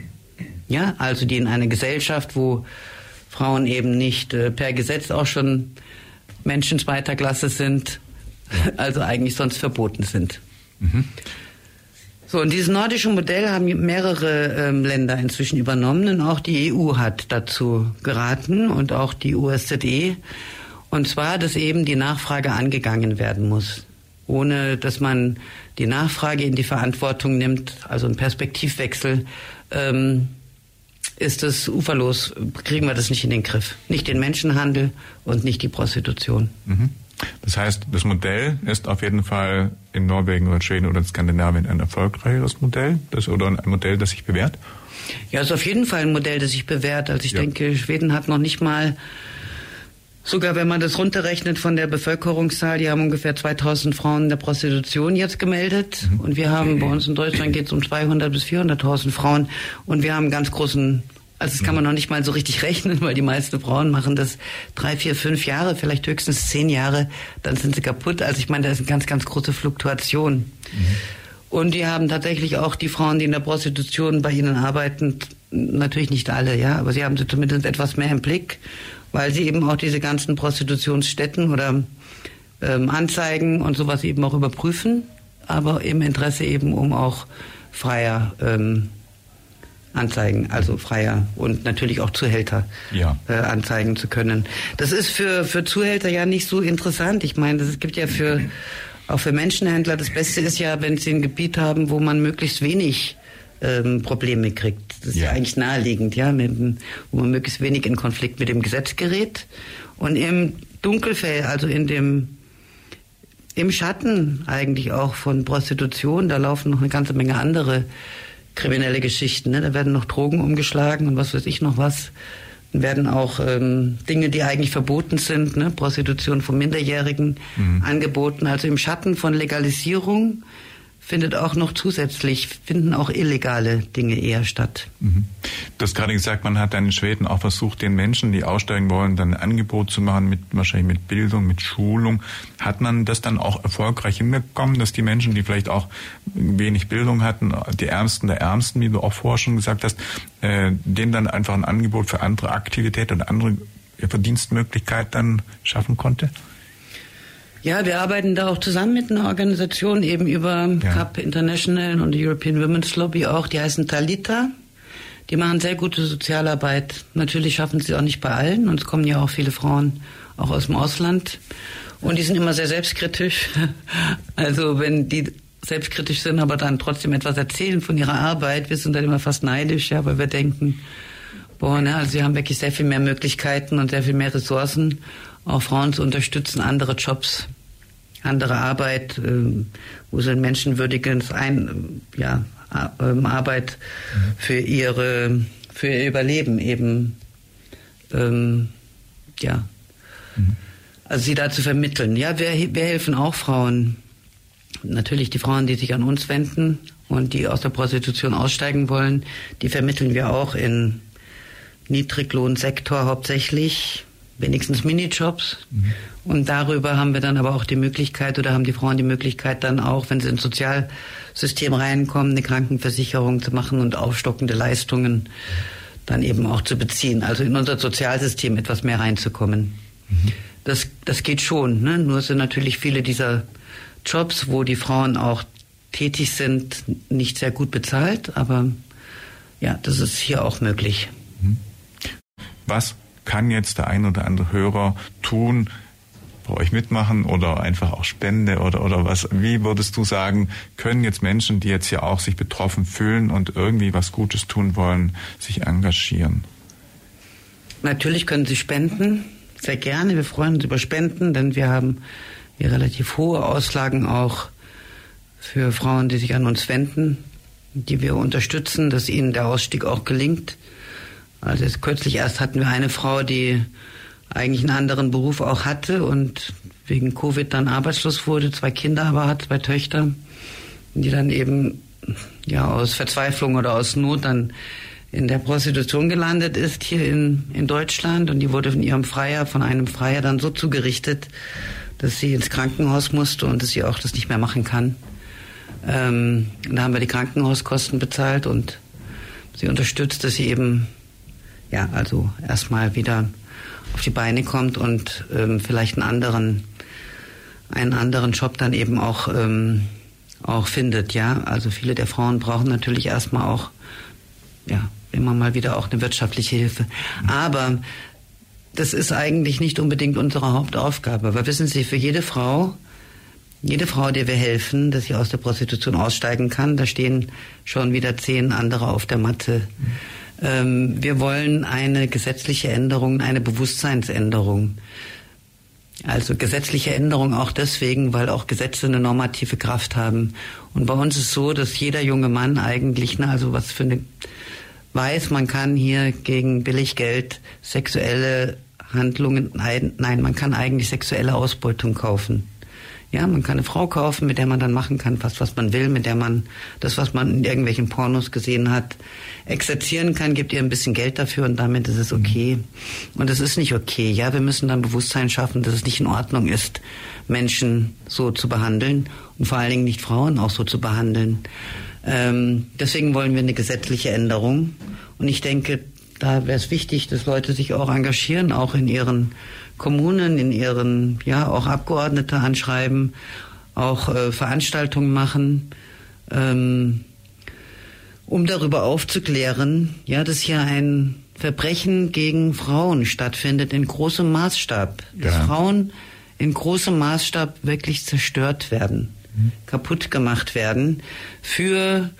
Ja, also die in einer Gesellschaft, wo Frauen eben nicht äh, per Gesetz auch schon Menschen zweiter Klasse sind, [LAUGHS] also eigentlich sonst verboten sind. Mhm. So, und dieses nordische Modell haben mehrere ähm, Länder inzwischen übernommen und auch die EU hat dazu geraten und auch die USZE. Und zwar, dass eben die Nachfrage angegangen werden muss, ohne dass man die Nachfrage in die Verantwortung nimmt, also ein Perspektivwechsel. Ähm, ist es uferlos, kriegen wir das nicht in den Griff. Nicht den Menschenhandel und nicht die Prostitution. Mhm. Das heißt, das Modell ist auf jeden Fall in Norwegen oder Schweden oder in Skandinavien ein erfolgreicheres Modell das, oder ein Modell, das sich bewährt? Ja, es ist auf jeden Fall ein Modell, das sich bewährt. Also ich ja. denke, Schweden hat noch nicht mal, sogar wenn man das runterrechnet von der Bevölkerungszahl, die haben ungefähr 2000 Frauen in der Prostitution jetzt gemeldet. Mhm. Und wir haben, bei uns in Deutschland geht es um 200 bis 400.000 Frauen. Und wir haben einen ganz großen also das kann man noch nicht mal so richtig [LAUGHS] rechnen, weil die meisten Frauen machen das drei, vier, fünf Jahre, vielleicht höchstens zehn Jahre, dann sind sie kaputt. Also ich meine, da ist eine ganz, ganz große Fluktuation. Mhm. Und die haben tatsächlich auch die Frauen, die in der Prostitution bei ihnen arbeiten, natürlich nicht alle, ja, aber sie haben sie zumindest etwas mehr im Blick, weil sie eben auch diese ganzen Prostitutionsstätten oder ähm, Anzeigen und sowas eben auch überprüfen, aber im Interesse eben um auch freier ähm, anzeigen, also freier und natürlich auch Zuhälter ja. äh, anzeigen zu können. Das ist für, für Zuhälter ja nicht so interessant. Ich meine, es gibt ja für auch für Menschenhändler das Beste ist ja, wenn sie ein Gebiet haben, wo man möglichst wenig ähm, Probleme kriegt. Das ist ja, ja eigentlich naheliegend, ja, mit, wo man möglichst wenig in Konflikt mit dem Gesetz gerät. Und im Dunkelfell, also in dem im Schatten eigentlich auch von Prostitution, da laufen noch eine ganze Menge andere kriminelle Geschichten. Ne? Da werden noch Drogen umgeschlagen und was weiß ich noch was. Dann werden auch ähm, Dinge, die eigentlich verboten sind, ne? Prostitution von Minderjährigen mhm. angeboten. Also im Schatten von Legalisierung findet auch noch zusätzlich, finden auch illegale Dinge eher statt. Mhm. Du hast gerade gesagt, man hat dann in Schweden auch versucht, den Menschen, die aussteigen wollen, dann ein Angebot zu machen, mit, wahrscheinlich mit Bildung, mit Schulung. Hat man das dann auch erfolgreich hinbekommen, dass die Menschen, die vielleicht auch wenig Bildung hatten, die Ärmsten der Ärmsten, wie du auch vorher schon gesagt hast, äh, denen dann einfach ein Angebot für andere Aktivität oder andere Verdienstmöglichkeit dann schaffen konnte? Ja, wir arbeiten da auch zusammen mit einer Organisation, eben über ja. CAP International und die European Women's Lobby auch, die heißen Talita. Die machen sehr gute Sozialarbeit. Natürlich schaffen sie auch nicht bei allen und es kommen ja auch viele Frauen auch aus dem Ausland. Und die sind immer sehr selbstkritisch. [LAUGHS] Also wenn die selbstkritisch sind, aber dann trotzdem etwas erzählen von ihrer Arbeit, wir sind dann immer fast neidisch, ja, weil wir denken, boah, ne, also sie haben wirklich sehr viel mehr Möglichkeiten und sehr viel mehr Ressourcen auch Frauen zu unterstützen, andere Jobs, andere Arbeit, äh, wo sie menschenwürdiges ein, ja, ähm, Arbeit für ihre für ihr Überleben eben ähm, ja. Mhm. also sie da zu vermitteln. Ja wir, wir helfen auch Frauen. Natürlich die Frauen die sich an uns wenden und die aus der Prostitution aussteigen wollen die vermitteln wir auch in Niedriglohnsektor hauptsächlich wenigstens Minijobs. Mhm. Und darüber haben wir dann aber auch die Möglichkeit oder haben die Frauen die Möglichkeit dann auch, wenn sie ins Sozialsystem reinkommen, eine Krankenversicherung zu machen und aufstockende Leistungen dann eben auch zu beziehen. Also in unser Sozialsystem etwas mehr reinzukommen. Mhm. Das, das geht schon. Ne? Nur sind natürlich viele dieser Jobs, wo die Frauen auch tätig sind, nicht sehr gut bezahlt. Aber ja, das ist hier auch möglich. Mhm. Was kann jetzt der ein oder andere Hörer tun, bei euch mitmachen oder einfach auch Spende oder, oder was? Wie würdest du sagen, können jetzt Menschen, die jetzt hier auch sich betroffen fühlen und irgendwie was Gutes tun wollen, sich engagieren? Natürlich können sie spenden, sehr gerne. Wir freuen uns über Spenden, denn wir haben hier relativ hohe Auslagen auch für Frauen, die sich an uns wenden, die wir unterstützen, dass ihnen der Ausstieg auch gelingt. Also jetzt kürzlich erst hatten wir eine Frau, die eigentlich einen anderen Beruf auch hatte und wegen Covid dann arbeitslos wurde, zwei Kinder aber hat, zwei Töchter, die dann eben ja aus Verzweiflung oder aus Not dann in der Prostitution gelandet ist hier in, in Deutschland und die wurde von ihrem Freier, von einem Freier dann so zugerichtet, dass sie ins Krankenhaus musste und dass sie auch das nicht mehr machen kann. Ähm, da haben wir die Krankenhauskosten bezahlt und sie unterstützt, dass sie eben, ja, also erstmal wieder auf die Beine kommt und ähm, vielleicht einen anderen, einen anderen Job dann eben auch, ähm, auch findet, ja. Also viele der Frauen brauchen natürlich erstmal auch, ja, immer mal wieder auch eine wirtschaftliche Hilfe. Aber das ist eigentlich nicht unbedingt unsere Hauptaufgabe. Weil wissen Sie, für jede Frau, jede Frau, der wir helfen, dass sie aus der Prostitution aussteigen kann, da stehen schon wieder zehn andere auf der Matte. Ähm, wir wollen eine gesetzliche Änderung, eine Bewusstseinsänderung. Also gesetzliche Änderung auch deswegen, weil auch Gesetze eine normative Kraft haben. Und bei uns ist so, dass jeder junge Mann eigentlich, ne, also was für eine weiß, man kann hier gegen Billiggeld sexuelle Handlungen, nein, man kann eigentlich sexuelle Ausbeutung kaufen. Ja, man kann eine Frau kaufen, mit der man dann machen kann, fast was man will, mit der man das, was man in irgendwelchen Pornos gesehen hat, exerzieren kann, gibt ihr ein bisschen Geld dafür und damit ist es okay. Und es ist nicht okay. Ja, wir müssen dann Bewusstsein schaffen, dass es nicht in Ordnung ist, Menschen so zu behandeln und vor allen Dingen nicht Frauen auch so zu behandeln. Ähm, deswegen wollen wir eine gesetzliche Änderung. Und ich denke, da wäre es wichtig, dass Leute sich auch engagieren, auch in ihren Kommunen, in ihren, ja, auch Abgeordnete anschreiben, auch äh, Veranstaltungen machen, ähm, um darüber aufzuklären, ja, dass hier ein Verbrechen gegen Frauen stattfindet in großem Maßstab. Dass ja. Frauen in großem Maßstab wirklich zerstört werden kaputt gemacht werden für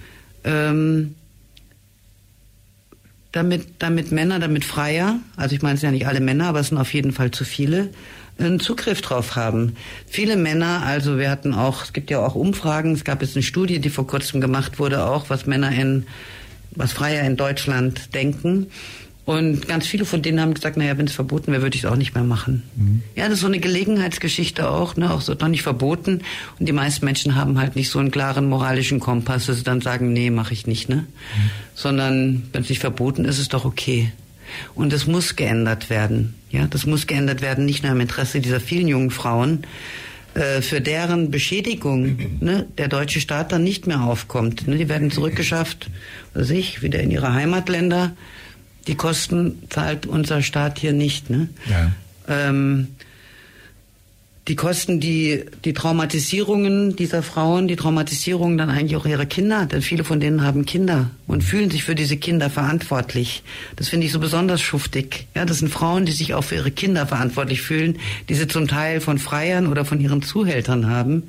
ähm, damit, damit Männer, damit Freier, also ich meine es ja nicht alle Männer, aber es sind auf jeden Fall zu viele, einen Zugriff drauf haben. Viele Männer, also wir hatten auch, es gibt ja auch Umfragen, es gab jetzt eine Studie, die vor kurzem gemacht wurde, auch was Männer in, was Freier in Deutschland denken. Und ganz viele von denen haben gesagt, naja, wenn es verboten wäre, würde ich es auch nicht mehr machen. Mhm. Ja, das ist so eine Gelegenheitsgeschichte auch, ne, auch so noch nicht verboten. Und die meisten Menschen haben halt nicht so einen klaren moralischen Kompass, dass sie dann sagen, nee, mache ich nicht, ne? Mhm. Sondern wenn es nicht verboten ist, ist es doch okay. Und es muss geändert werden. Ja, das muss geändert werden, nicht nur im Interesse dieser vielen jungen Frauen, äh, für deren Beschädigung [CLEARS THROAT] ne, der deutsche Staat dann nicht mehr aufkommt. Ne, die werden zurückgeschafft, was ich, wieder in ihre Heimatländer die Kosten zahlt unser Staat hier nicht. Ne? Ja. Ähm, die Kosten, die, die Traumatisierungen dieser Frauen, die Traumatisierungen dann eigentlich auch ihrer Kinder, denn viele von denen haben Kinder und fühlen sich für diese Kinder verantwortlich. Das finde ich so besonders schuftig. Ja, das sind Frauen, die sich auch für ihre Kinder verantwortlich fühlen, die sie zum Teil von Freiern oder von ihren Zuhältern haben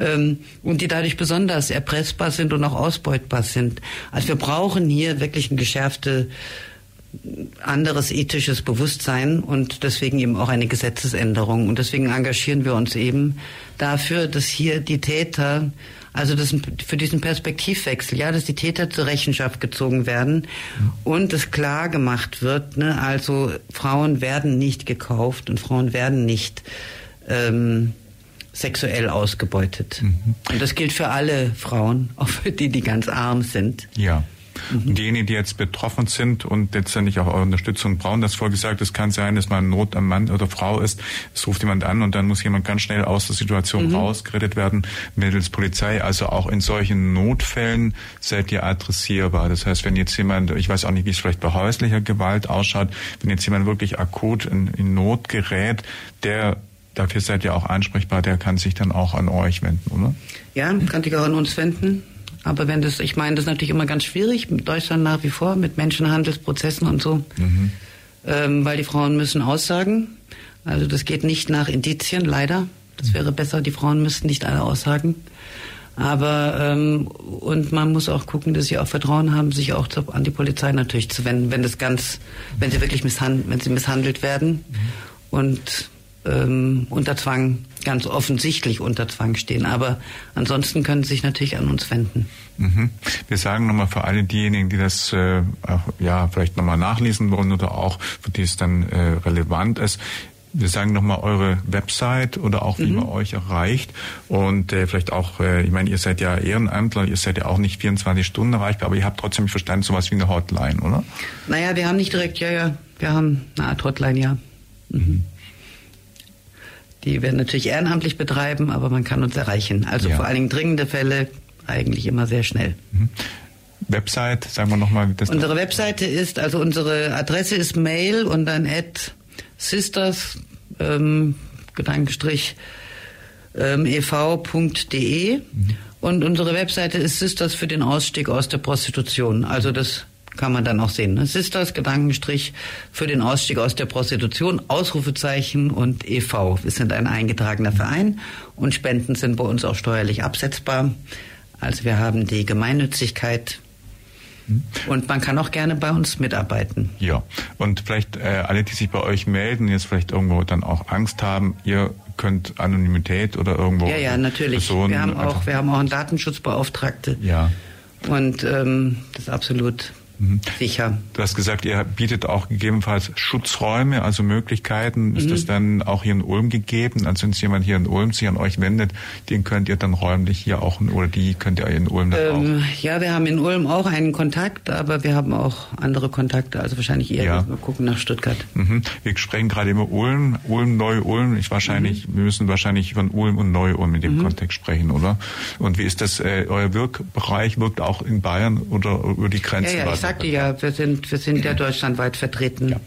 ähm, und die dadurch besonders erpressbar sind und auch ausbeutbar sind. Also wir brauchen hier wirklich eine geschärfte anderes ethisches Bewusstsein und deswegen eben auch eine Gesetzesänderung. Und deswegen engagieren wir uns eben dafür, dass hier die Täter, also das, für diesen Perspektivwechsel, ja, dass die Täter zur Rechenschaft gezogen werden und es klar gemacht wird, ne, also Frauen werden nicht gekauft und Frauen werden nicht ähm, sexuell ausgebeutet. Mhm. Und das gilt für alle Frauen, auch für die, die ganz arm sind. Ja. Mhm. Diejenigen, die jetzt betroffen sind und letztendlich auch eure Unterstützung brauchen, das vorgesagt, es kann sein, dass man Not am Mann oder Frau ist, es ruft jemand an und dann muss jemand ganz schnell aus der Situation mhm. rausgerettet werden mittels Polizei. Also auch in solchen Notfällen seid ihr adressierbar. Das heißt, wenn jetzt jemand, ich weiß auch nicht, wie es vielleicht bei häuslicher Gewalt ausschaut, wenn jetzt jemand wirklich akut in, in Not gerät, der dafür seid ihr auch ansprechbar, der kann sich dann auch an euch wenden, oder? Ja, kann sich auch an uns wenden. Aber wenn das, ich meine, das ist natürlich immer ganz schwierig, mit Deutschland nach wie vor, mit Menschenhandelsprozessen und so, mhm. ähm, weil die Frauen müssen aussagen. Also das geht nicht nach Indizien, leider. Das wäre besser, die Frauen müssten nicht alle aussagen. Aber ähm, und man muss auch gucken, dass sie auch Vertrauen haben, sich auch zu, an die Polizei natürlich zu wenden, wenn das ganz, wenn sie wirklich misshandelt, wenn sie misshandelt werden. Mhm. Und ähm, unter Zwang, ganz offensichtlich unter Zwang stehen. Aber ansonsten können sie sich natürlich an uns wenden. Mhm. Wir sagen nochmal für alle diejenigen, die das äh, ja vielleicht nochmal nachlesen wollen oder auch für die es dann äh, relevant ist, wir sagen nochmal eure Website oder auch wie mhm. man euch erreicht und äh, vielleicht auch, äh, ich meine, ihr seid ja Ehrenamtler, ihr seid ja auch nicht 24 Stunden erreichbar, aber ihr habt trotzdem verstanden sowas wie eine Hotline, oder? Naja, wir haben nicht direkt, ja, ja, wir haben eine Art Hotline, ja. Mhm. Die werden natürlich ehrenamtlich betreiben, aber man kann uns erreichen. Also ja. vor allen Dingen dringende Fälle eigentlich immer sehr schnell. Mhm. Website, sagen wir nochmal. Unsere Webseite ist, also unsere Adresse ist mail und dann at sisters, ähm, Gedankenstrich, ähm, ev.de. Mhm. Und unsere Webseite ist Sisters für den Ausstieg aus der Prostitution. Also das kann man dann auch sehen. Ne? Sisters, Gedankenstrich für den Ausstieg aus der Prostitution, Ausrufezeichen und e.V. Wir sind ein eingetragener Verein und Spenden sind bei uns auch steuerlich absetzbar. Also wir haben die Gemeinnützigkeit hm? und man kann auch gerne bei uns mitarbeiten. Ja, und vielleicht äh, alle, die sich bei euch melden, jetzt vielleicht irgendwo dann auch Angst haben, ihr könnt Anonymität oder irgendwo. Ja, ja, natürlich. Personen wir haben auch, wir haben auch einen Datenschutzbeauftragte. Ja. Und ähm, das ist absolut Mhm. Sicher. Du hast gesagt, ihr bietet auch gegebenenfalls Schutzräume, also Möglichkeiten. Mhm. Ist das dann auch hier in Ulm gegeben? Also wenn sich jemand hier in Ulm sich an euch wendet, den könnt ihr dann räumlich hier auch, oder die könnt ihr in Ulm dann ähm, auch? Ja, wir haben in Ulm auch einen Kontakt, aber wir haben auch andere Kontakte, also wahrscheinlich eher, ja. wir gucken nach Stuttgart. Mhm. Wir sprechen gerade immer Ulm, Ulm, Neu-Ulm. Ich wahrscheinlich, mhm. wir müssen wahrscheinlich von Ulm und Neu-Ulm in dem mhm. Kontext sprechen, oder? Und wie ist das, äh, euer Wirkbereich wirkt auch in Bayern oder über die Grenzen? Ja, ja, sagte ja, wir sind, wir sind ja deutschlandweit vertreten. Ja.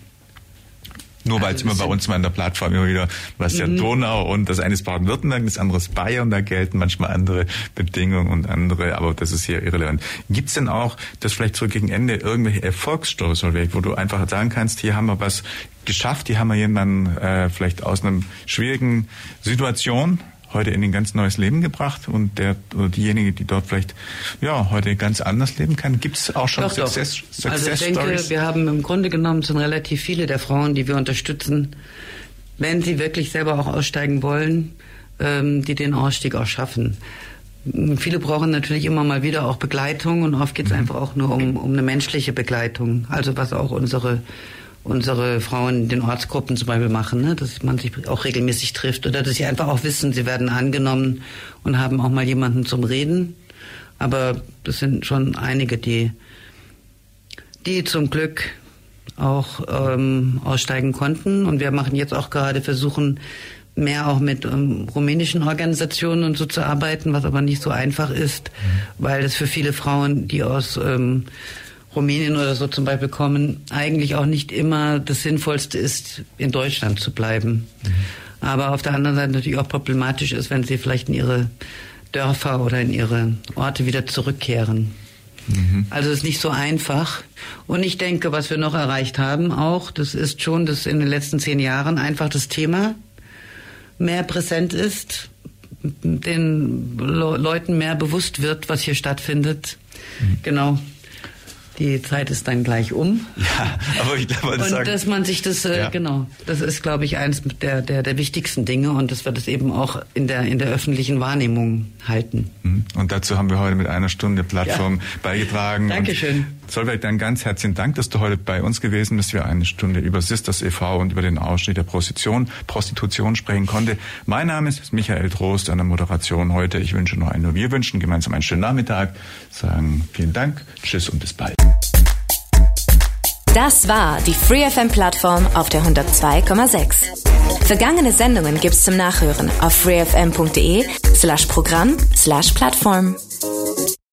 Nur weil es immer bei uns mal in der Plattform immer wieder, was ja mhm. Donau und das eine ist Baden-Württemberg, das andere ist Bayern, da gelten manchmal andere Bedingungen und andere, aber das ist hier irrelevant. Gibt es denn auch, das vielleicht so gegen Ende, irgendwelche Erfolgsstories, wo du einfach sagen kannst, hier haben wir was geschafft, hier haben wir jemanden äh, vielleicht aus einer schwierigen Situation heute in ein ganz neues Leben gebracht und der oder diejenige, die dort vielleicht ja heute ganz anders leben kann, gibt es auch schon doch, Success, doch. Success also ich denke, Stories? wir haben im Grunde genommen schon relativ viele der Frauen, die wir unterstützen, wenn sie wirklich selber auch aussteigen wollen, ähm, die den Ausstieg auch schaffen. Viele brauchen natürlich immer mal wieder auch Begleitung und oft geht es mhm. einfach auch nur um, um eine menschliche Begleitung. Also was auch unsere unsere Frauen in den Ortsgruppen zum Beispiel machen, ne? dass man sich auch regelmäßig trifft oder dass sie einfach auch wissen, sie werden angenommen und haben auch mal jemanden zum Reden. Aber das sind schon einige, die, die zum Glück auch ähm, aussteigen konnten. Und wir machen jetzt auch gerade versuchen, mehr auch mit ähm, rumänischen Organisationen und so zu arbeiten, was aber nicht so einfach ist, mhm. weil es für viele Frauen, die aus ähm, Rumänien oder so zum Beispiel kommen, eigentlich auch nicht immer das Sinnvollste ist, in Deutschland zu bleiben. Mhm. Aber auf der anderen Seite natürlich auch problematisch ist, wenn sie vielleicht in ihre Dörfer oder in ihre Orte wieder zurückkehren. Mhm. Also es ist nicht so einfach. Und ich denke, was wir noch erreicht haben auch, das ist schon, dass in den letzten zehn Jahren einfach das Thema mehr präsent ist, den Leuten mehr bewusst wird, was hier stattfindet. Mhm. Genau die Zeit ist dann gleich um. [LAUGHS] Ja, aber ich glaube, und sagen, dass man sich das äh, ja. genau, das ist, glaube ich, eines der, der der wichtigsten Dinge und das wird es eben auch in der in der öffentlichen Wahrnehmung halten. Mhm. Und dazu haben wir heute mit einer Stunde Plattform ja. beigetragen. Dankeschön. Solveig, dann ganz herzlichen Dank, dass du heute bei uns gewesen bist. Wir eine Stunde über Sisters e.V. und über den Ausstieg der Prostitution, Prostitution sprechen konnte. Mein Name ist Michael Trost an der Moderation heute. Ich wünsche noch einen, wir wünschen gemeinsam einen schönen Nachmittag. Sagen vielen Dank, tschüss und bis bald. Das war die FreeFM Plattform auf der 102,6. Vergangene Sendungen gibt's zum Nachhören auf freefm.de slash Programm slash Plattform.